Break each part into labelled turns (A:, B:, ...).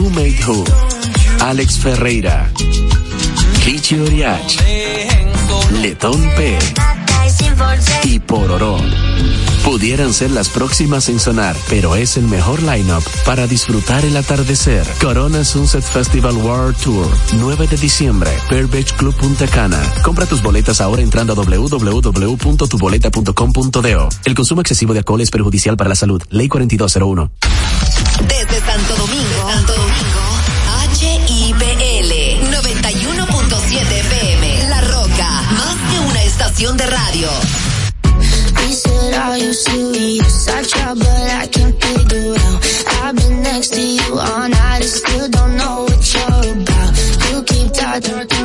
A: Who Made. Alex Ferreira. Richie Oriach. Letón P. Y Pororó pudieran ser las próximas en sonar, pero es el mejor lineup para disfrutar el atardecer. Corona Sunset Festival World Tour, 9 de diciembre, Pearl Beach Club Punta Cana. Compra tus boletas ahora entrando a www.tuboleta.com.do. El consumo excesivo de alcohol es perjudicial para la salud. Ley 4201.
B: Desde Santo estación de radio? I I. I've been next to you all night and still don't know what you're about. You keep talking, talking,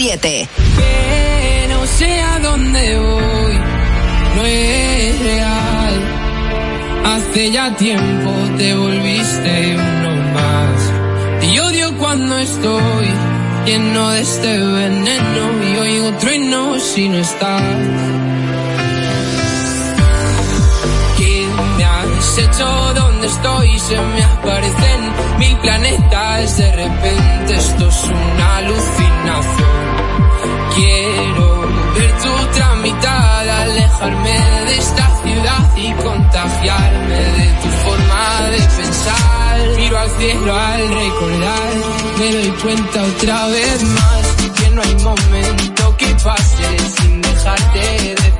C: 91.7.
D: Que no sé a dónde voy, no es real. Hace ya tiempo te volviste uno más. Y odio cuando estoy lleno de este veneno y oigo trueno si no estás. hecho donde estoy se me aparecen mil planetas de repente esto es una alucinación quiero ver tu otra mitad alejarme de esta ciudad y contagiarme de tu forma de pensar. Miro al cielo al recordar me doy cuenta otra vez más que no hay momento que pase sin dejarte de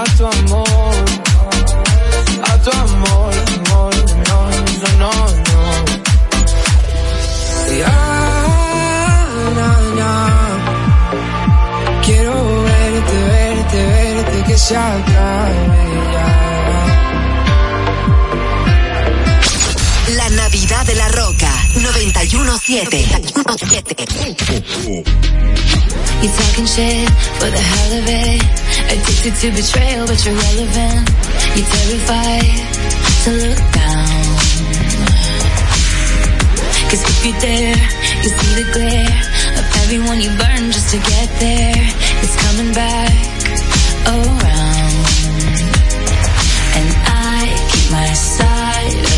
D: a tu amor, a tu amor, amor, no, no, no, no. Ya, Quiero verte, verte, verte, que se
C: 917. You talking shit for the hell of it. Addicted to betrayal, but you're relevant. You're terrified to look down. Cause if you dare, you see the glare of everyone you burn just to get there. It's coming back around. And I keep my side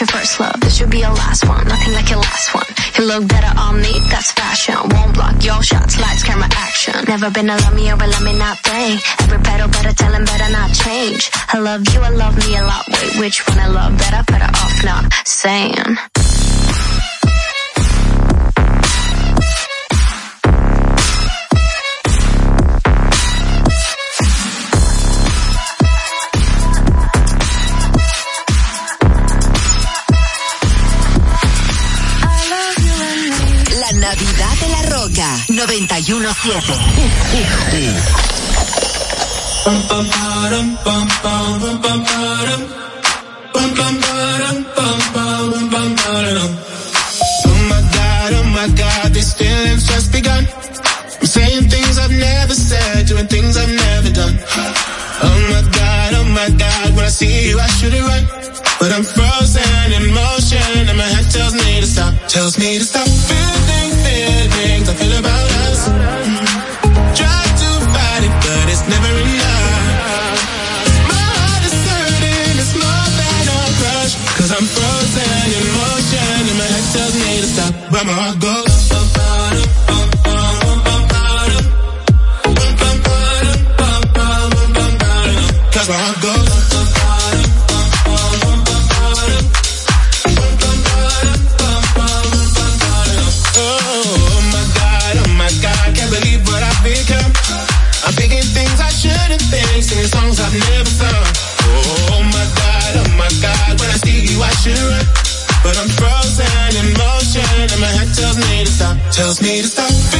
E: your
F: first love. This should be your last one. Nothing like your last one. You look better on me. That's fashion. Won't block your shots. Lights, camera, action. Never been a love me or a love me not thing. Every pedal better tell him better not change. I love you. I love me a lot. Wait, which one I love better? Put it off, not saying.
G: I'm saying things I've never said, doing things I've never done. Oh my god, oh my god, when I see you, I should run. But I'm frozen in motion, and my head tells me to stop, tells me to stop. Mama. tells me to stop.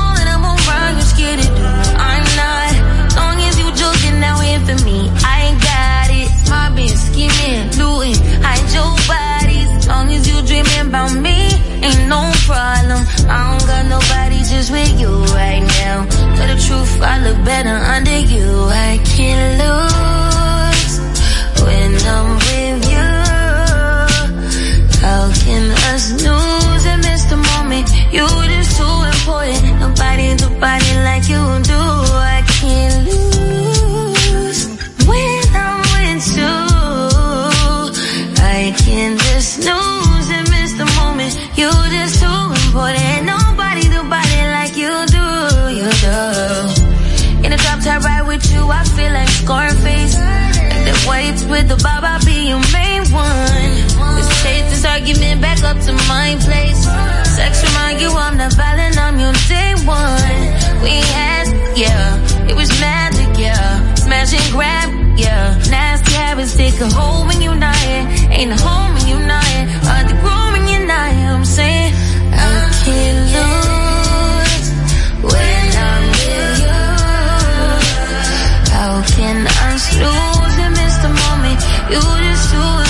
H: truth, I look better under you. I can't lose. up to my place. Sex remind you I'm not violent, I'm your day one. We had, yeah, it was magic, yeah. Smash and grab, yeah. Nasty habits take a hold when you're not here. Ain't a home when you're not here. Hard to grow when you're not here. I'm saying I can't lose when I'm with you. How can I lose and miss the moment you just do?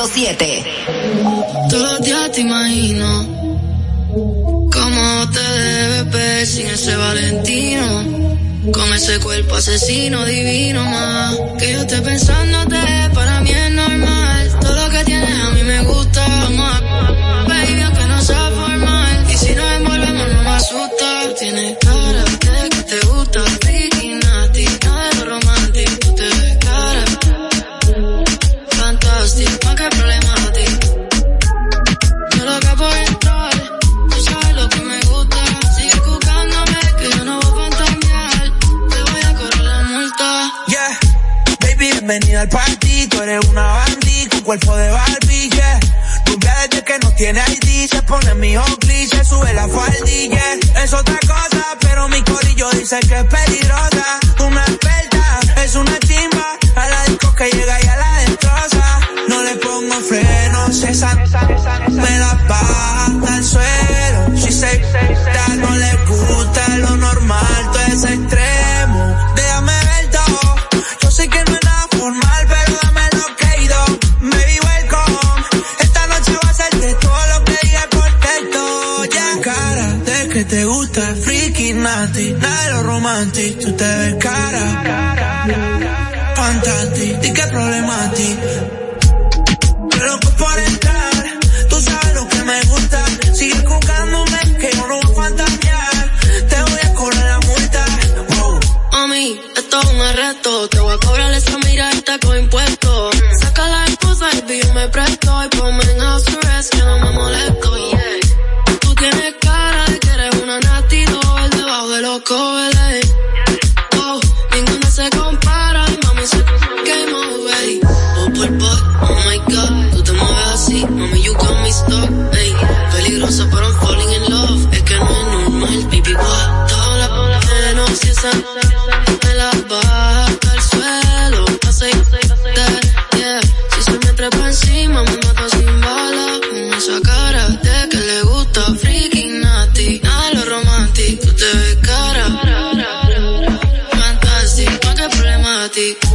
I: Todos los días te imagino cómo te debes ver sin ese Valentino. Con ese cuerpo asesino divino más que yo esté pensándote para mí es normal. Todo lo que tienes a mí me gusta. Vamos a, baby, aunque no sea formal. Y si nos envolvemos no me asusta. Tienes cara de que te gusta.
J: cuerpo de Barbie, yeah. Desde que no tiene ID, se pone mi cliché, sube la faldilla. Es otra cosa, pero mi corillo dice que es peligrosa. Nada de tú te ves cara. A. Te voy a cobrar
I: esto es un arresto. Te voy a cobrar esa mirada con impuestos. Saca la esposa y yo me presto. deep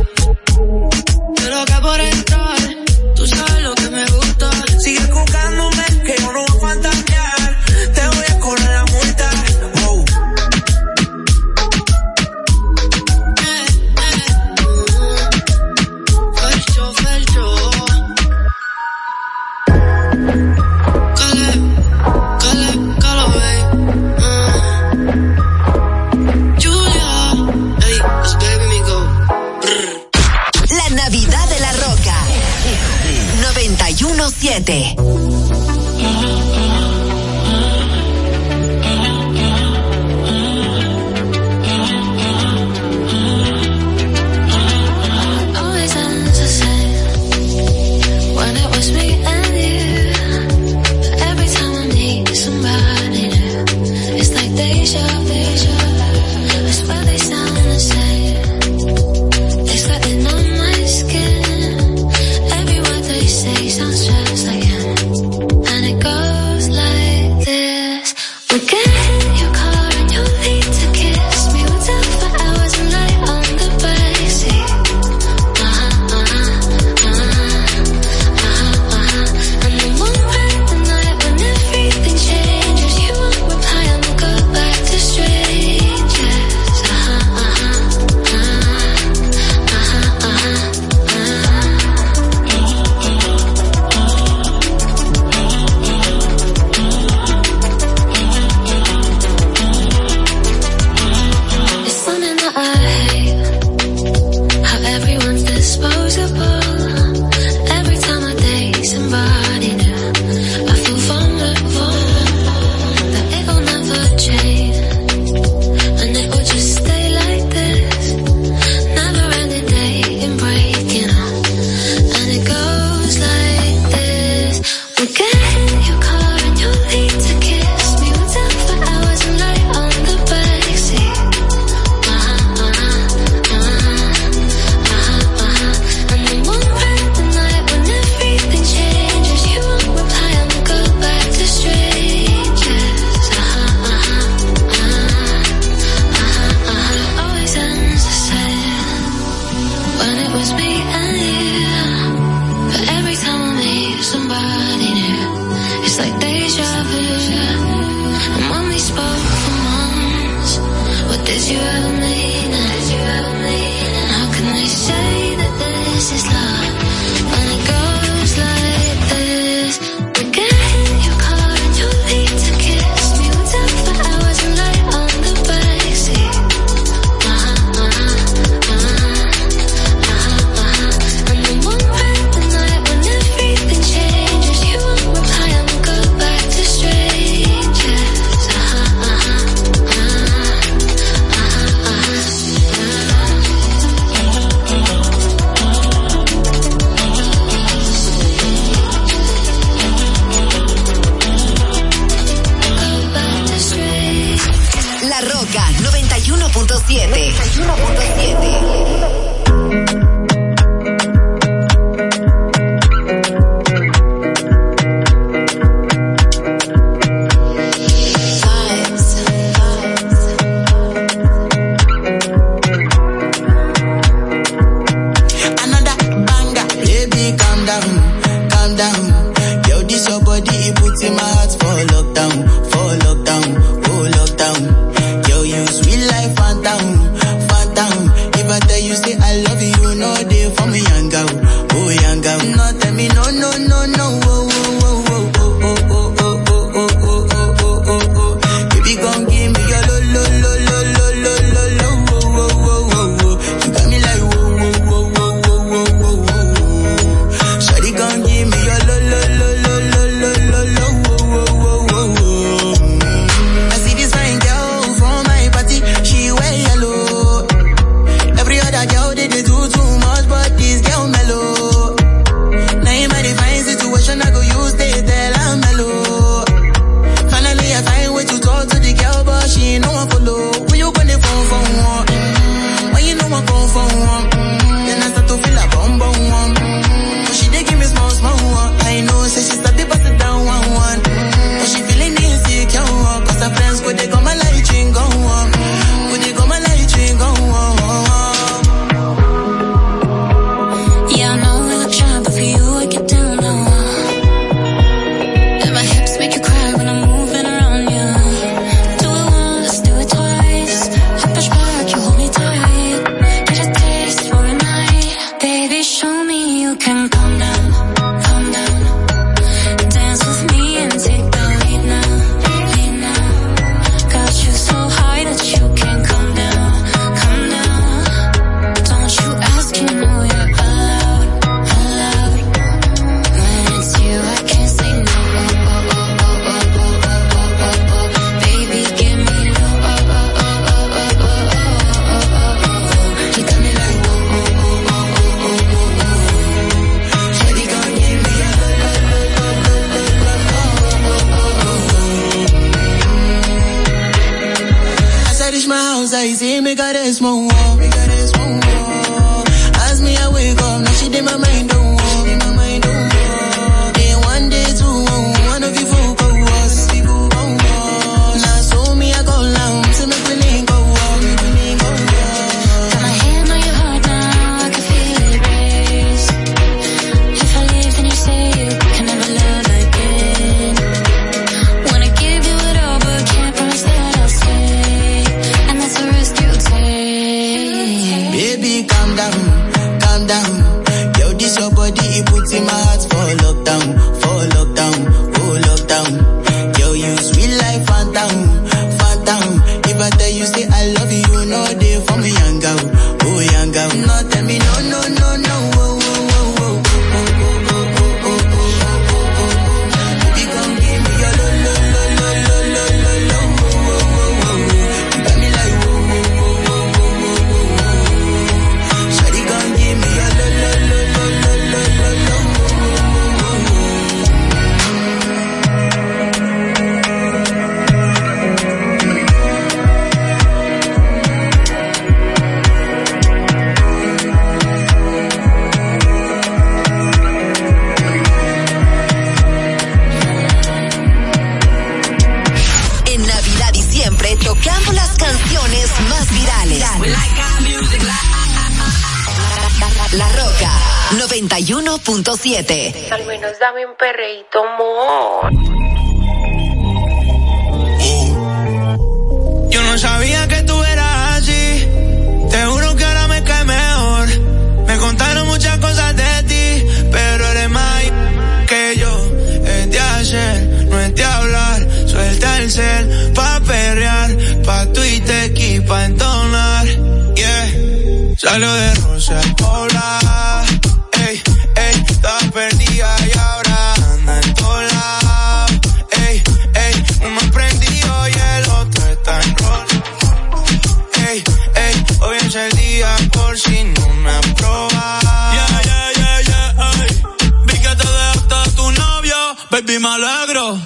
I: baby, me
K: alegro.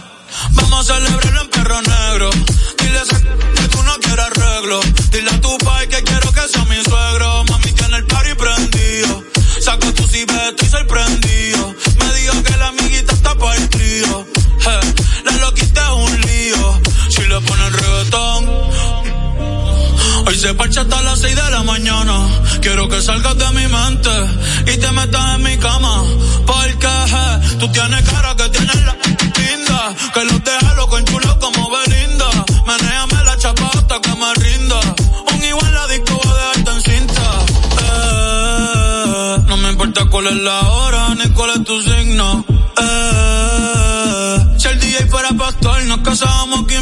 K: Vamos a celebrarlo en perro negro. Dile a que tú no quieres arreglo. Dile a tu pai que quiero que sea mi suegro. Mami tiene el party prendido. Saco tu ciber, estoy sorprendido. Me dijo que la amiguita está para el trío. Eh, la loquita un lío. Si le ponen reggaetón. Se parcha hasta las 6 de la mañana. Quiero que salgas de mi mente y te metas en mi cama. Porque eh, tú tienes cara que tienes la linda. Que los deja loco en chulo como Belinda. Menéame la chapa hasta que me rinda. Un igual la disco va a dejarte en cinta. Eh, no me importa cuál es la hora ni cuál es tu signo. Eh, si el DJ fuera pastor, nos casábamos aquí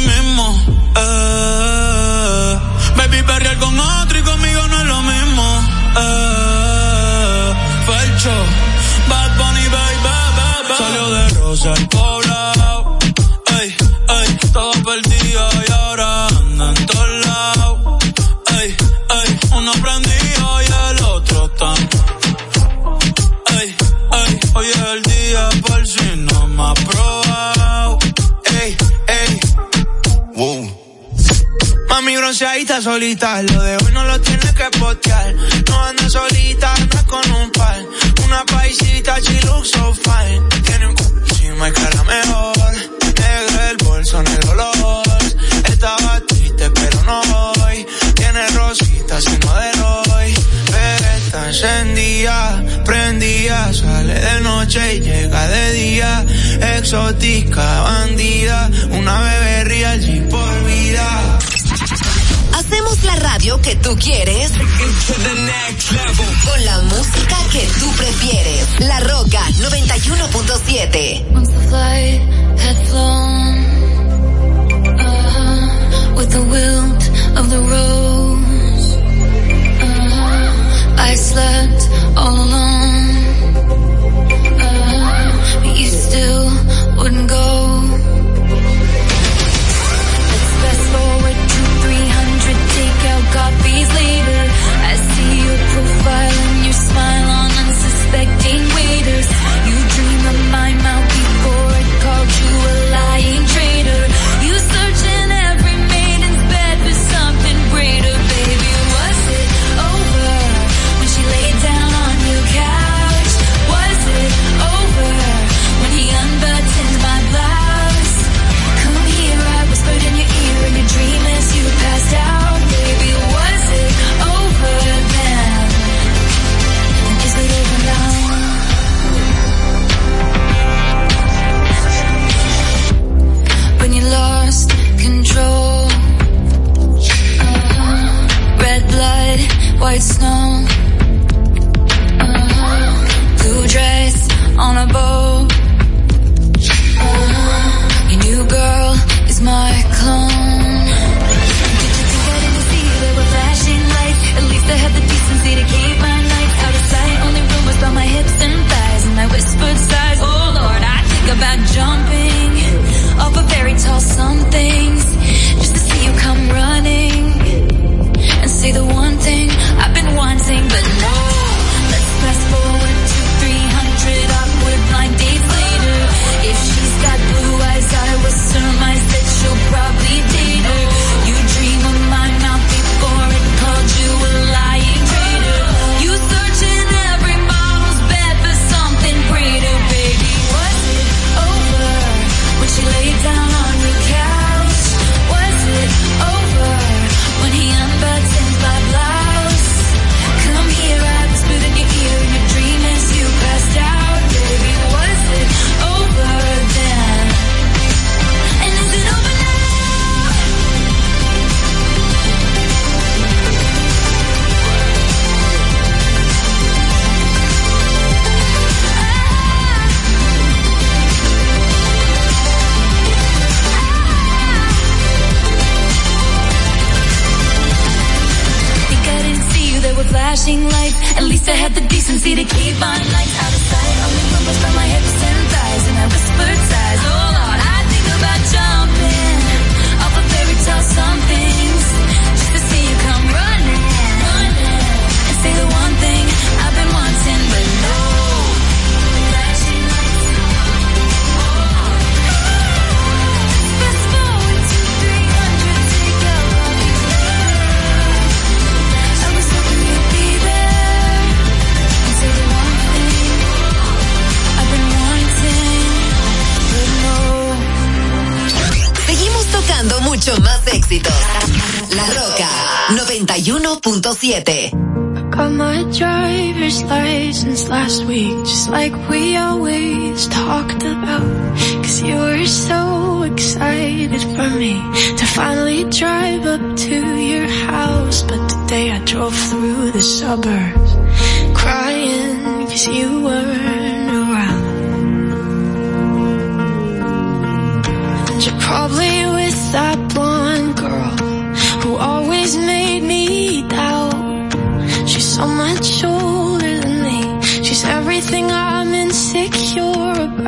J: Mami bronceadita solita, lo de hoy no lo tienes que postear. No anda solita, anda con un par. Una paisita, she fine. Tiene un encima y cara mejor. Negro el bolso, negro los. Estaba triste, pero no hoy. Tiene rositas y no de Roy. Pero está encendida, prendida. Sale de noche y llega de día. Exótica, bandida. Una bebé real por vida.
L: Hacemos la radio que tú quieres. Con la música que tú prefieres. La Roca 91.7.
C: Once the flight had flown, uh-huh, with the wilt of the rose, uh-huh, I slept all alone, uh-huh, but you still wouldn't go.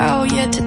M: About.
N: Yet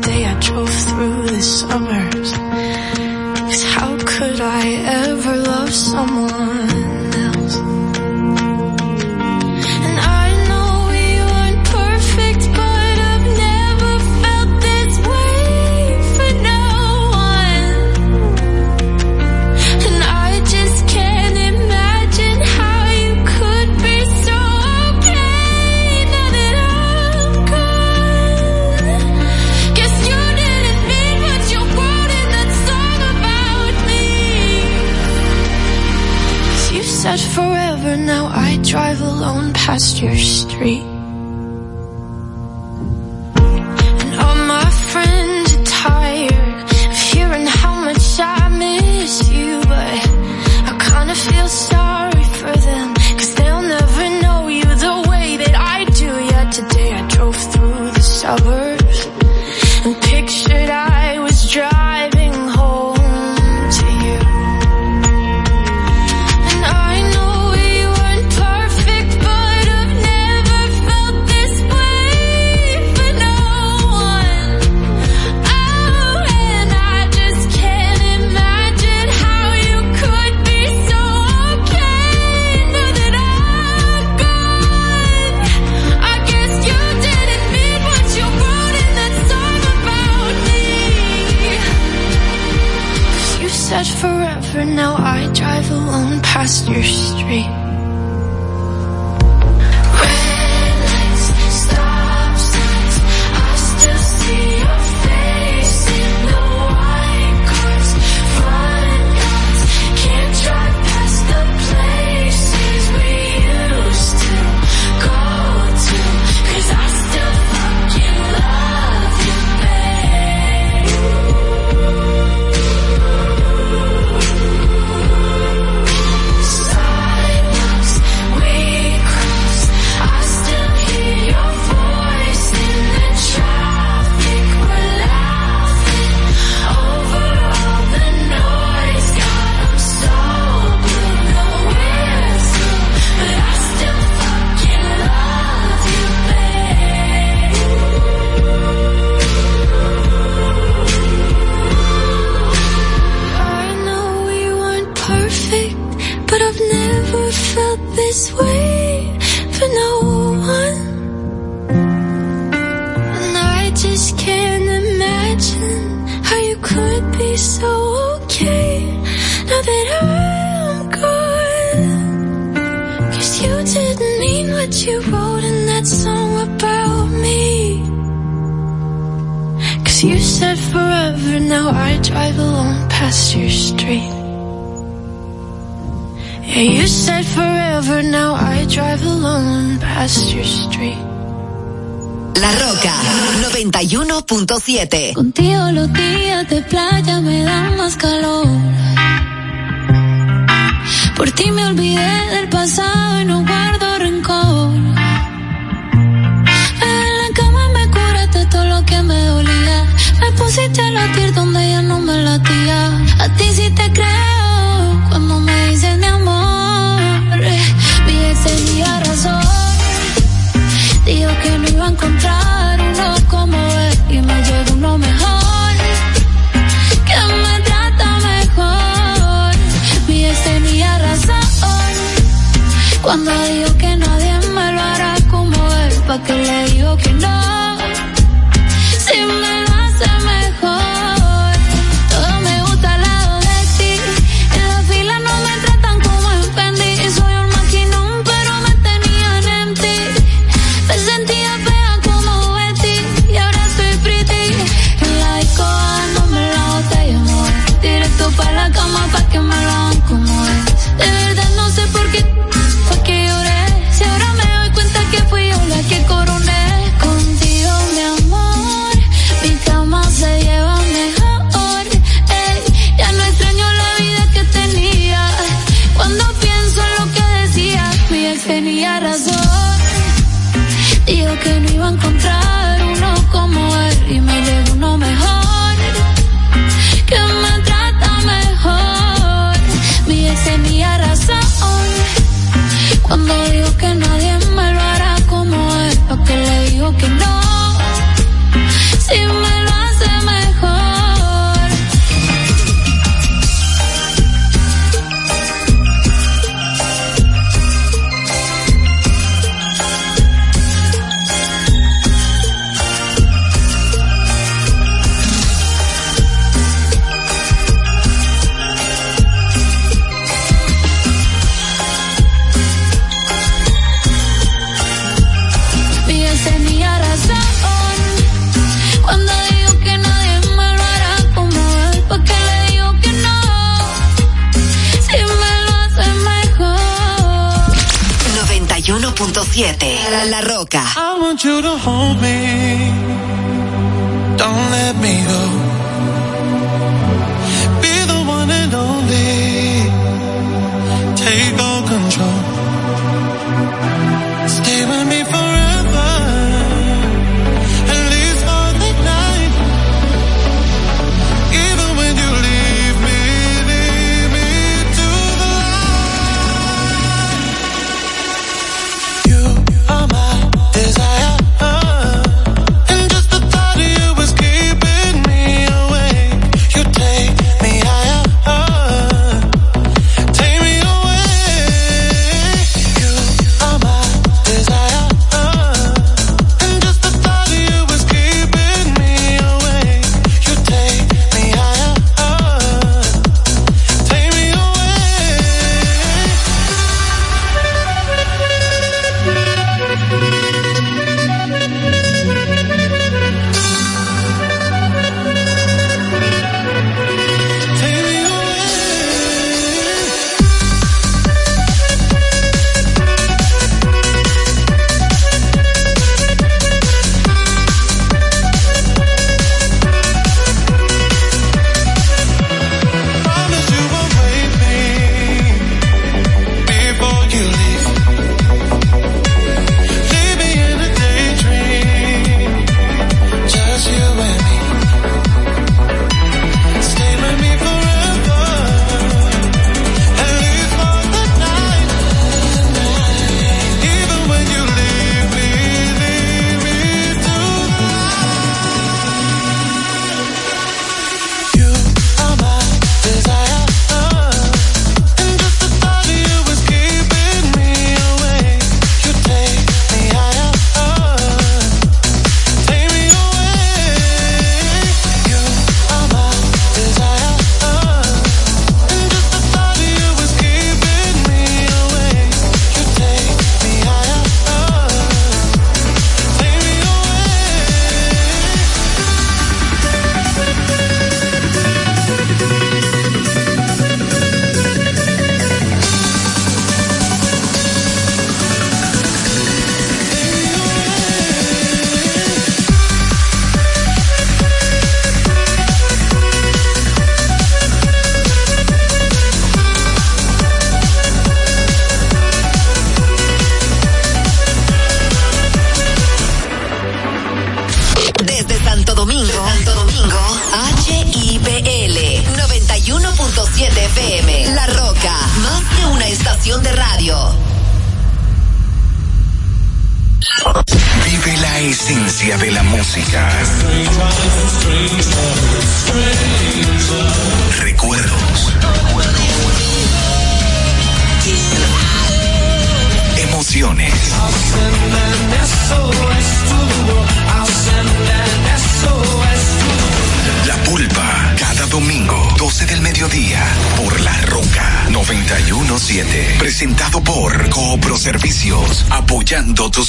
C: 91.7.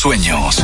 J: sueños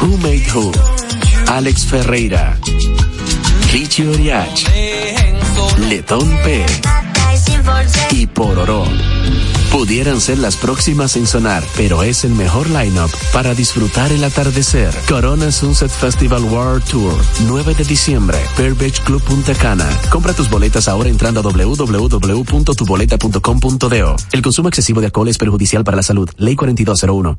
A: Who Made Who, Alex Ferreira, Richie Oriach, Letón P y Pororó.
O: Pudieran ser las próximas en sonar, pero es el mejor lineup para disfrutar el atardecer. Corona Sunset Festival World Tour, 9 de diciembre, Pearl Beach Club Punta Cana. Compra tus boletas ahora entrando a www.tuboleta.com.do. El consumo excesivo de alcohol es perjudicial para la salud. Ley 4201.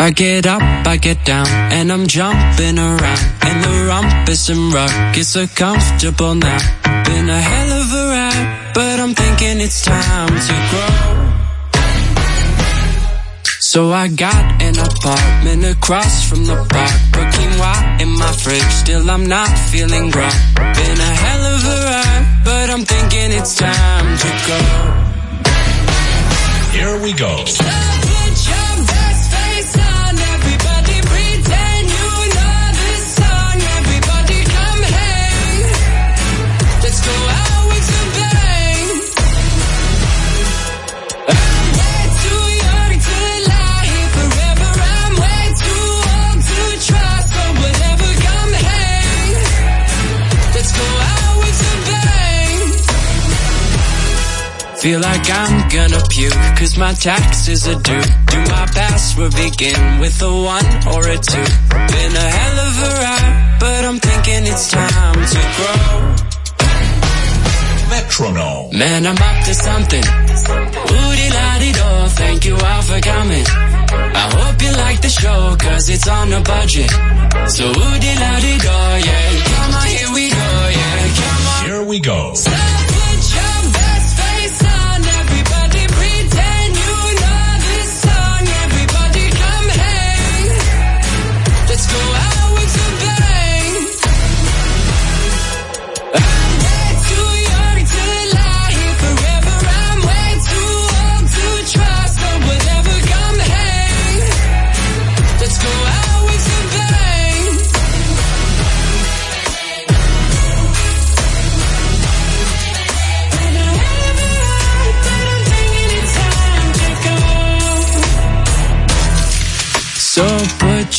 P: I get up, I get down, and I'm jumping around. And the rumpus and rug is so comfortable now. Been a hell of a ride, but I'm thinking it's time to grow. So I got an apartment across from the park. Quinoa in my fridge, still I'm not feeling grown. Been a hell of a ride, but I'm thinking it's time to go.
D: Here we go.
P: Feel like I'm gonna puke, cause my taxes are due. Do my password begin with a one or a two? Been a hell of a ride, but I'm thinking it's time to grow.
D: Metronome.
P: Man, I'm up to something. Woody la di do, thank you all for coming. I hope you like the show, cause it's on a budget. So woody la di do, yeah. Come on, here we go, yeah. Come on.
D: Here we go.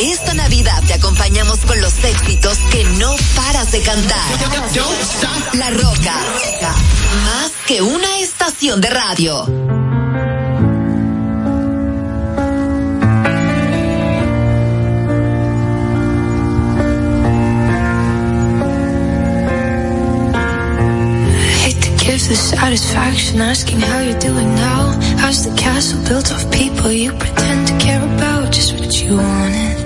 L: Esta Navidad te acompañamos con los éxitos que no paras de cantar. La Roca, más que una estación de radio.
N: the satisfaction asking how you're doing now. How's the castle built of people you pretend to care about? Just what you wanted.